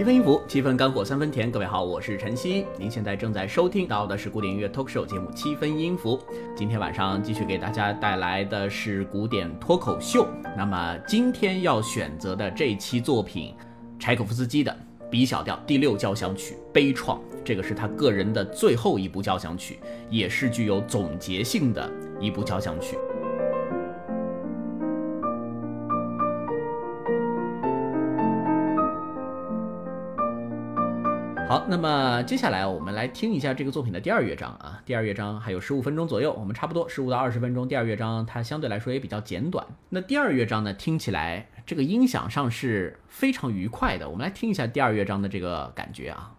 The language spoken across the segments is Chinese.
七分音符，七分干货，三分甜。各位好，我是晨曦。您现在正在收听到的是古典音乐 talk show 节目《七分音符》。今天晚上继续给大家带来的是古典脱口秀。那么今天要选择的这期作品，柴可夫斯基的 B 小调第六交响曲悲怆，这个是他个人的最后一部交响曲，也是具有总结性的一部交响曲。好，那么接下来我们来听一下这个作品的第二乐章啊。第二乐章还有十五分钟左右，我们差不多十五到二十分钟。第二乐章它相对来说也比较简短。那第二乐章呢，听起来这个音响上是非常愉快的。我们来听一下第二乐章的这个感觉啊。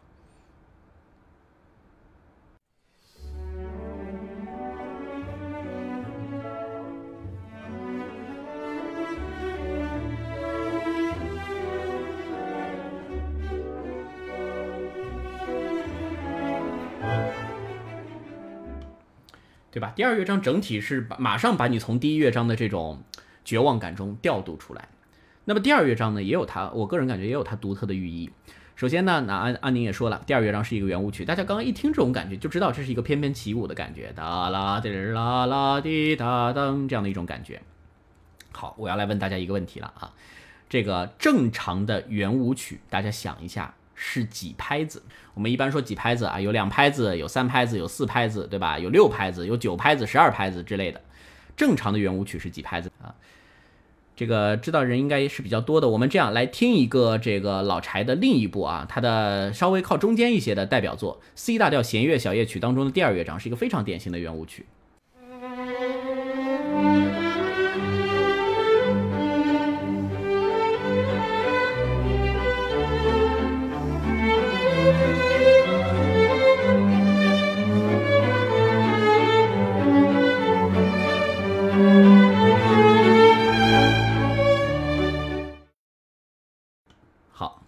对吧？第二乐章整体是把马上把你从第一乐章的这种绝望感中调度出来。那么第二乐章呢，也有它，我个人感觉也有它独特的寓意。首先呢，那安安宁也说了，第二乐章是一个圆舞曲，大家刚刚一听这种感觉，就知道这是一个翩翩起舞的感觉，哒啦滴啦啦滴哒噔这样的一种感觉。好，我要来问大家一个问题了啊，这个正常的圆舞曲，大家想一下。是几拍子？我们一般说几拍子啊？有两拍子，有三拍子，有四拍子，对吧？有六拍子，有九拍子，十二拍子之类的。正常的圆舞曲是几拍子啊？这个知道人应该是比较多的。我们这样来听一个这个老柴的另一部啊，他的稍微靠中间一些的代表作《C 大调弦乐小夜曲》当中的第二乐章，是一个非常典型的圆舞曲。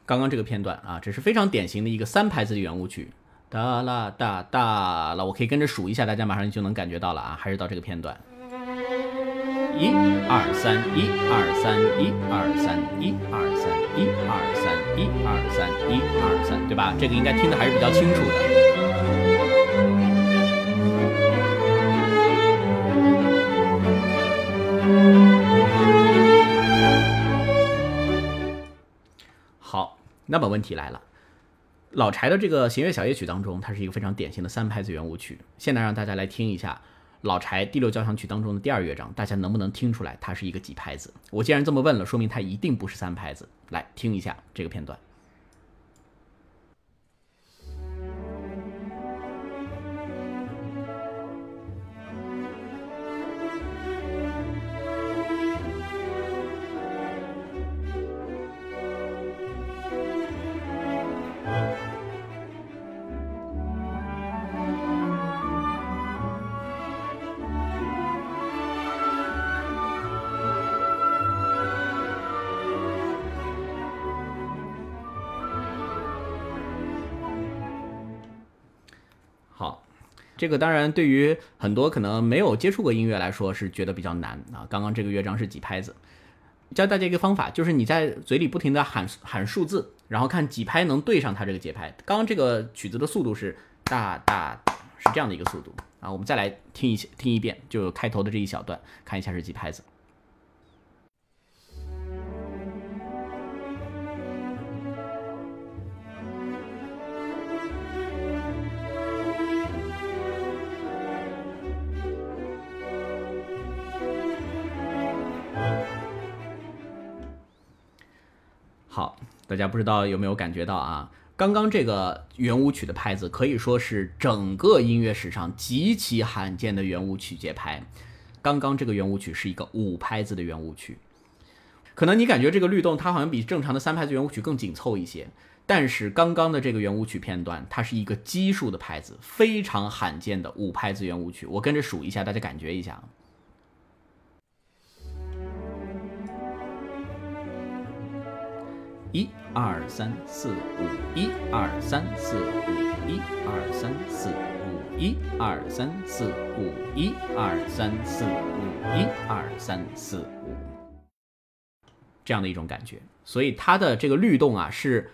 刚刚这个片段啊，这是非常典型的一个三拍子的圆舞曲，哒啦哒哒啦，我可以跟着数一下，大家马上就能感觉到了啊。还是到这个片段，一二三，一二三，一二三，一二三，一二三，一二三，一二三，对吧？这个应该听的还是比较清楚的。那么问题来了，老柴的这个弦乐小夜曲当中，它是一个非常典型的三拍子圆舞曲。现在让大家来听一下老柴第六交响曲当中的第二乐章，大家能不能听出来它是一个几拍子？我既然这么问了，说明它一定不是三拍子。来听一下这个片段。这个当然对于很多可能没有接触过音乐来说是觉得比较难啊。刚刚这个乐章是几拍子？教大家一个方法，就是你在嘴里不停的喊喊数字，然后看几拍能对上它这个节拍。刚刚这个曲子的速度是哒哒，是这样的一个速度啊。我们再来听一下听一遍，就开头的这一小段，看一下是几拍子。好，大家不知道有没有感觉到啊？刚刚这个圆舞曲的拍子可以说是整个音乐史上极其罕见的圆舞曲节拍。刚刚这个圆舞曲是一个五拍子的圆舞曲，可能你感觉这个律动它好像比正常的三拍子圆舞曲更紧凑一些，但是刚刚的这个圆舞曲片段它是一个奇数的拍子，非常罕见的五拍子圆舞曲。我跟着数一下，大家感觉一下。一二三四五，一二三四五，一二三四五，一二三四五，一二三四五，一二三四五，这样的一种感觉。所以它的这个律动啊，是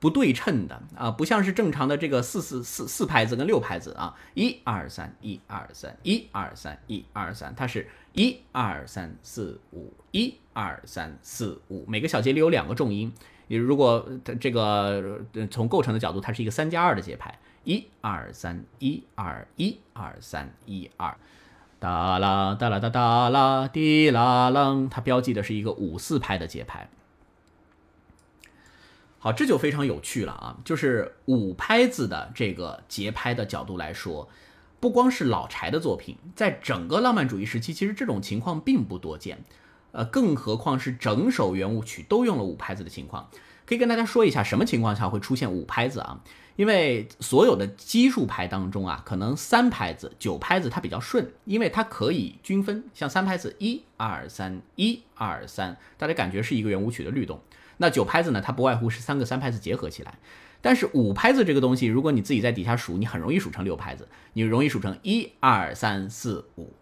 不对称的啊，不像是正常的这个四四四四拍子跟六拍子啊，一二三，一二三，一二三，一二三，它是一二三四五，一二三四五，每个小节里有两个重音。比如如果这个从构成的角度，它是一个三加二的节拍，一二三，一二一二三，一二，哒啦哒啦哒哒啦滴啦啷，它标记的是一个五四拍的节拍。好，这就非常有趣了啊！就是五拍子的这个节拍的角度来说，不光是老柴的作品，在整个浪漫主义时期，其实这种情况并不多见。呃，更何况是整首圆舞曲都用了五拍子的情况。可以跟大家说一下，什么情况下会出现五拍子啊？因为所有的奇数拍当中啊，可能三拍子、九拍子它比较顺，因为它可以均分。像三拍子，一二三，一二三，大家感觉是一个圆舞曲的律动。那九拍子呢？它不外乎是三个三拍子结合起来，但是五拍子这个东西，如果你自己在底下数，你很容易数成六拍子，你容易数成一二三四五，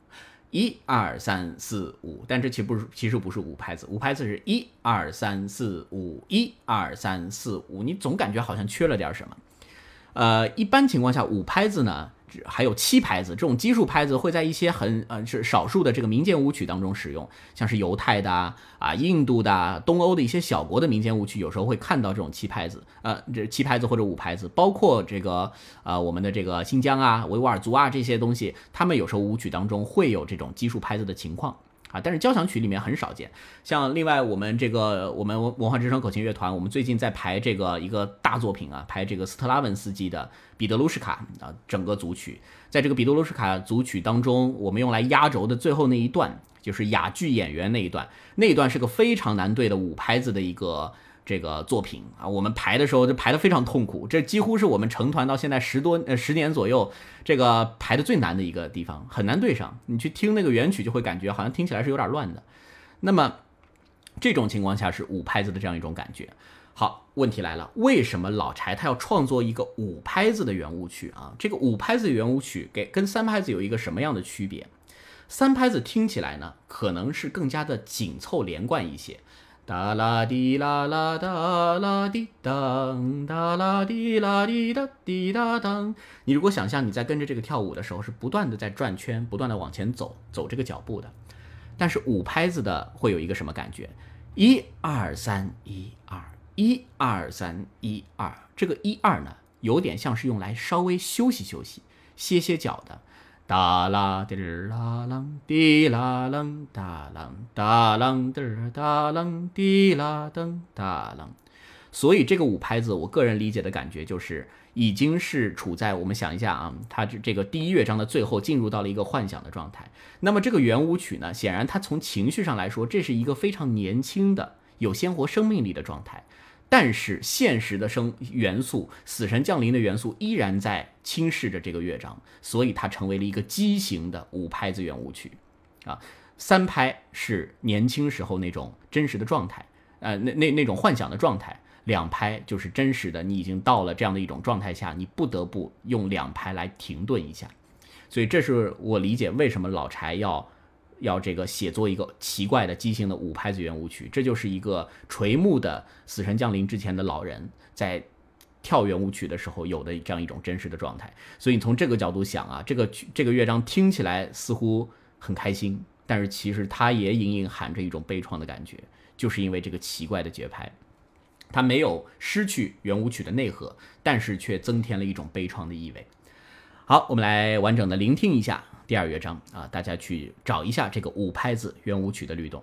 一二三四五。但这其不是，其实不是五拍子，五拍子是一二三四五，一二三四五，你总感觉好像缺了点什么。呃，一般情况下，五拍子呢？还有七拍子这种奇数拍子会在一些很呃是少数的这个民间舞曲当中使用，像是犹太的啊、印度的、东欧的一些小国的民间舞曲，有时候会看到这种七拍子，呃，这七拍子或者五拍子，包括这个呃我们的这个新疆啊、维吾尔族啊这些东西，他们有时候舞曲当中会有这种奇数拍子的情况。啊，但是交响曲里面很少见。像另外我们这个我们文化之声口琴乐团，我们最近在排这个一个大作品啊，排这个斯特拉文斯基的彼得卢什卡啊整个组曲。在这个彼得卢什卡组曲当中，我们用来压轴的最后那一段，就是哑剧演员那一段，那一段是个非常难对的五拍子的一个。这个作品啊，我们排的时候就排的非常痛苦，这几乎是我们成团到现在十多呃十年左右这个排的最难的一个地方，很难对上。你去听那个原曲，就会感觉好像听起来是有点乱的。那么这种情况下是五拍子的这样一种感觉。好，问题来了，为什么老柴他要创作一个五拍子的圆舞曲啊？这个五拍子圆舞曲给跟三拍子有一个什么样的区别？三拍子听起来呢，可能是更加的紧凑连贯一些。哒啦滴啦啦哒啦滴当，哒啦滴啦滴哒滴哒当。你如果想象你在跟着这个跳舞的时候，是不断的在转圈，不断的往前走，走这个脚步的。但是五拍子的会有一个什么感觉？一二三一二，一二三一二。这个一二呢，有点像是用来稍微休息休息、歇歇脚的。哒啦滴啦啷，滴啦啷，哒啷哒啷滴哒啷，滴啦噔哒啷。所以这个五拍子，我个人理解的感觉就是，已经是处在我们想一下啊，它这这个第一乐章的最后，进入到了一个幻想的状态。那么这个圆舞曲呢，显然它从情绪上来说，这是一个非常年轻的、有鲜活生命力的状态。但是现实的生元素，死神降临的元素依然在侵蚀着这个乐章，所以它成为了一个畸形的五拍子圆舞曲，啊，三拍是年轻时候那种真实的状态，呃，那那那种幻想的状态，两拍就是真实的，你已经到了这样的一种状态下，你不得不用两拍来停顿一下，所以这是我理解为什么老柴要。要这个写作一个奇怪的畸形的五拍子圆舞曲，这就是一个垂暮的死神降临之前的老人在跳圆舞曲的时候有的这样一种真实的状态。所以你从这个角度想啊，这个这个乐章听起来似乎很开心，但是其实它也隐隐含着一种悲怆的感觉，就是因为这个奇怪的节拍，它没有失去圆舞曲的内核，但是却增添了一种悲怆的意味。好，我们来完整的聆听一下。第二乐章啊，大家去找一下这个五拍子圆舞曲的律动。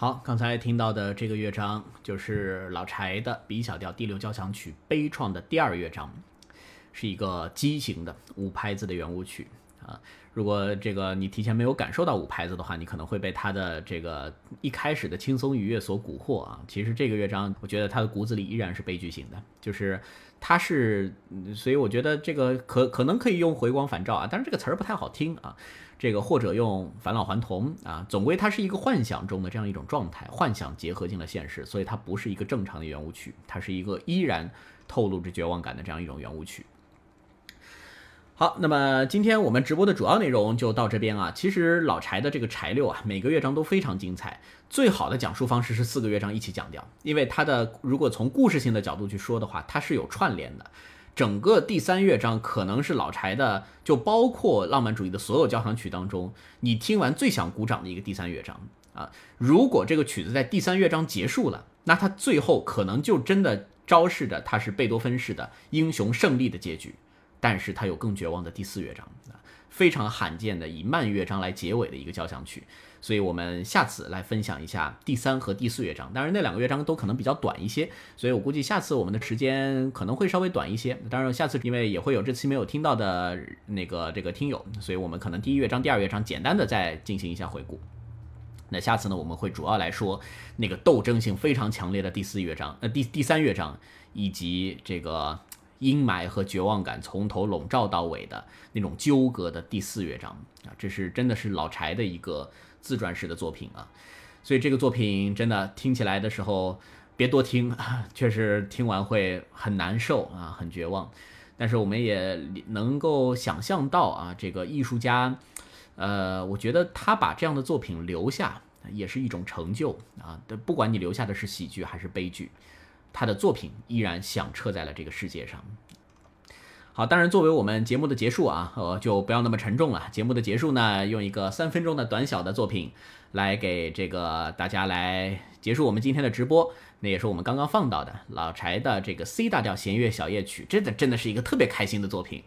好，刚才听到的这个乐章就是老柴的 B 小调第六交响曲悲怆的第二乐章，是一个畸形的五拍子的圆舞曲啊。如果这个你提前没有感受到五拍子的话，你可能会被它的这个一开始的轻松愉悦所蛊惑啊。其实这个乐章，我觉得它的骨子里依然是悲剧性的，就是它是，所以我觉得这个可可能可以用回光返照啊，但是这个词儿不太好听啊。这个或者用返老还童啊，总归它是一个幻想中的这样一种状态，幻想结合进了现实，所以它不是一个正常的圆舞曲，它是一个依然透露着绝望感的这样一种圆舞曲。好，那么今天我们直播的主要内容就到这边啊。其实老柴的这个柴六啊，每个乐章都非常精彩。最好的讲述方式是四个乐章一起讲掉，因为它的如果从故事性的角度去说的话，它是有串联的。整个第三乐章可能是老柴的，就包括浪漫主义的所有交响曲当中，你听完最想鼓掌的一个第三乐章啊。如果这个曲子在第三乐章结束了，那它最后可能就真的昭示着它是贝多芬式的英雄胜利的结局。但是它有更绝望的第四乐章啊，非常罕见的以慢乐章来结尾的一个交响曲，所以我们下次来分享一下第三和第四乐章。当然那两个乐章都可能比较短一些，所以我估计下次我们的时间可能会稍微短一些。当然下次因为也会有这期没有听到的那个这个听友，所以我们可能第一乐章、第二乐章简单的再进行一下回顾。那下次呢，我们会主要来说那个斗争性非常强烈的第四乐章，呃第第三乐章以及这个。阴霾和绝望感从头笼罩到尾的那种纠葛的第四乐章啊，这是真的是老柴的一个自传式的作品啊，所以这个作品真的听起来的时候别多听，确实听完会很难受啊，很绝望。但是我们也能够想象到啊，这个艺术家，呃，我觉得他把这样的作品留下也是一种成就啊，不管你留下的是喜剧还是悲剧。他的作品依然响彻在了这个世界上。好，当然作为我们节目的结束啊，呃，就不要那么沉重了。节目的结束呢，用一个三分钟的短小的作品来给这个大家来结束我们今天的直播。那也是我们刚刚放到的老柴的这个 C 大调弦乐小夜曲，真的真的是一个特别开心的作品。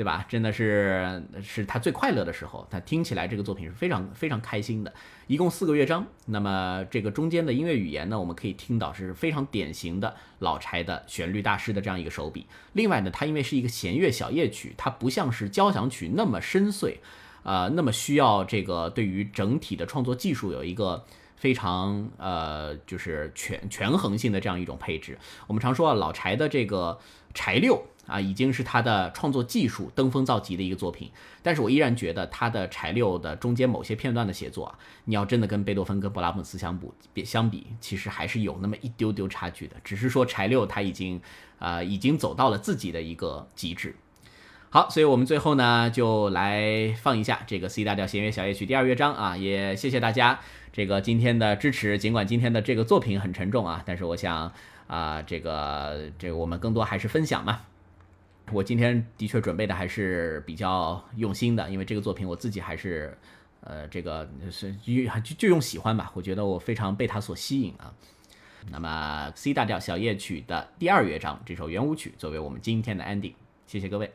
对吧？真的是是他最快乐的时候，他听起来这个作品是非常非常开心的。一共四个乐章，那么这个中间的音乐语言呢，我们可以听到是非常典型的老柴的旋律大师的这样一个手笔。另外呢，它因为是一个弦乐小夜曲，它不像是交响曲那么深邃，呃，那么需要这个对于整体的创作技术有一个非常呃就是权权衡性的这样一种配置。我们常说啊，老柴的这个柴六。啊，已经是他的创作技术登峰造极的一个作品，但是我依然觉得他的柴六的中间某些片段的写作啊，你要真的跟贝多芬跟勃拉姆斯相比，相比其实还是有那么一丢丢差距的。只是说柴六他已经，呃，已经走到了自己的一个极致。好，所以我们最后呢，就来放一下这个 C 大调弦乐小夜曲第二乐章啊，也谢谢大家这个今天的支持。尽管今天的这个作品很沉重啊，但是我想啊，这个这我们更多还是分享嘛。我今天的确准备的还是比较用心的，因为这个作品我自己还是，呃，这个是就就用喜欢吧，我觉得我非常被它所吸引啊。那么 C 大调小夜曲的第二乐章这首圆舞曲作为我们今天的 ending，谢谢各位。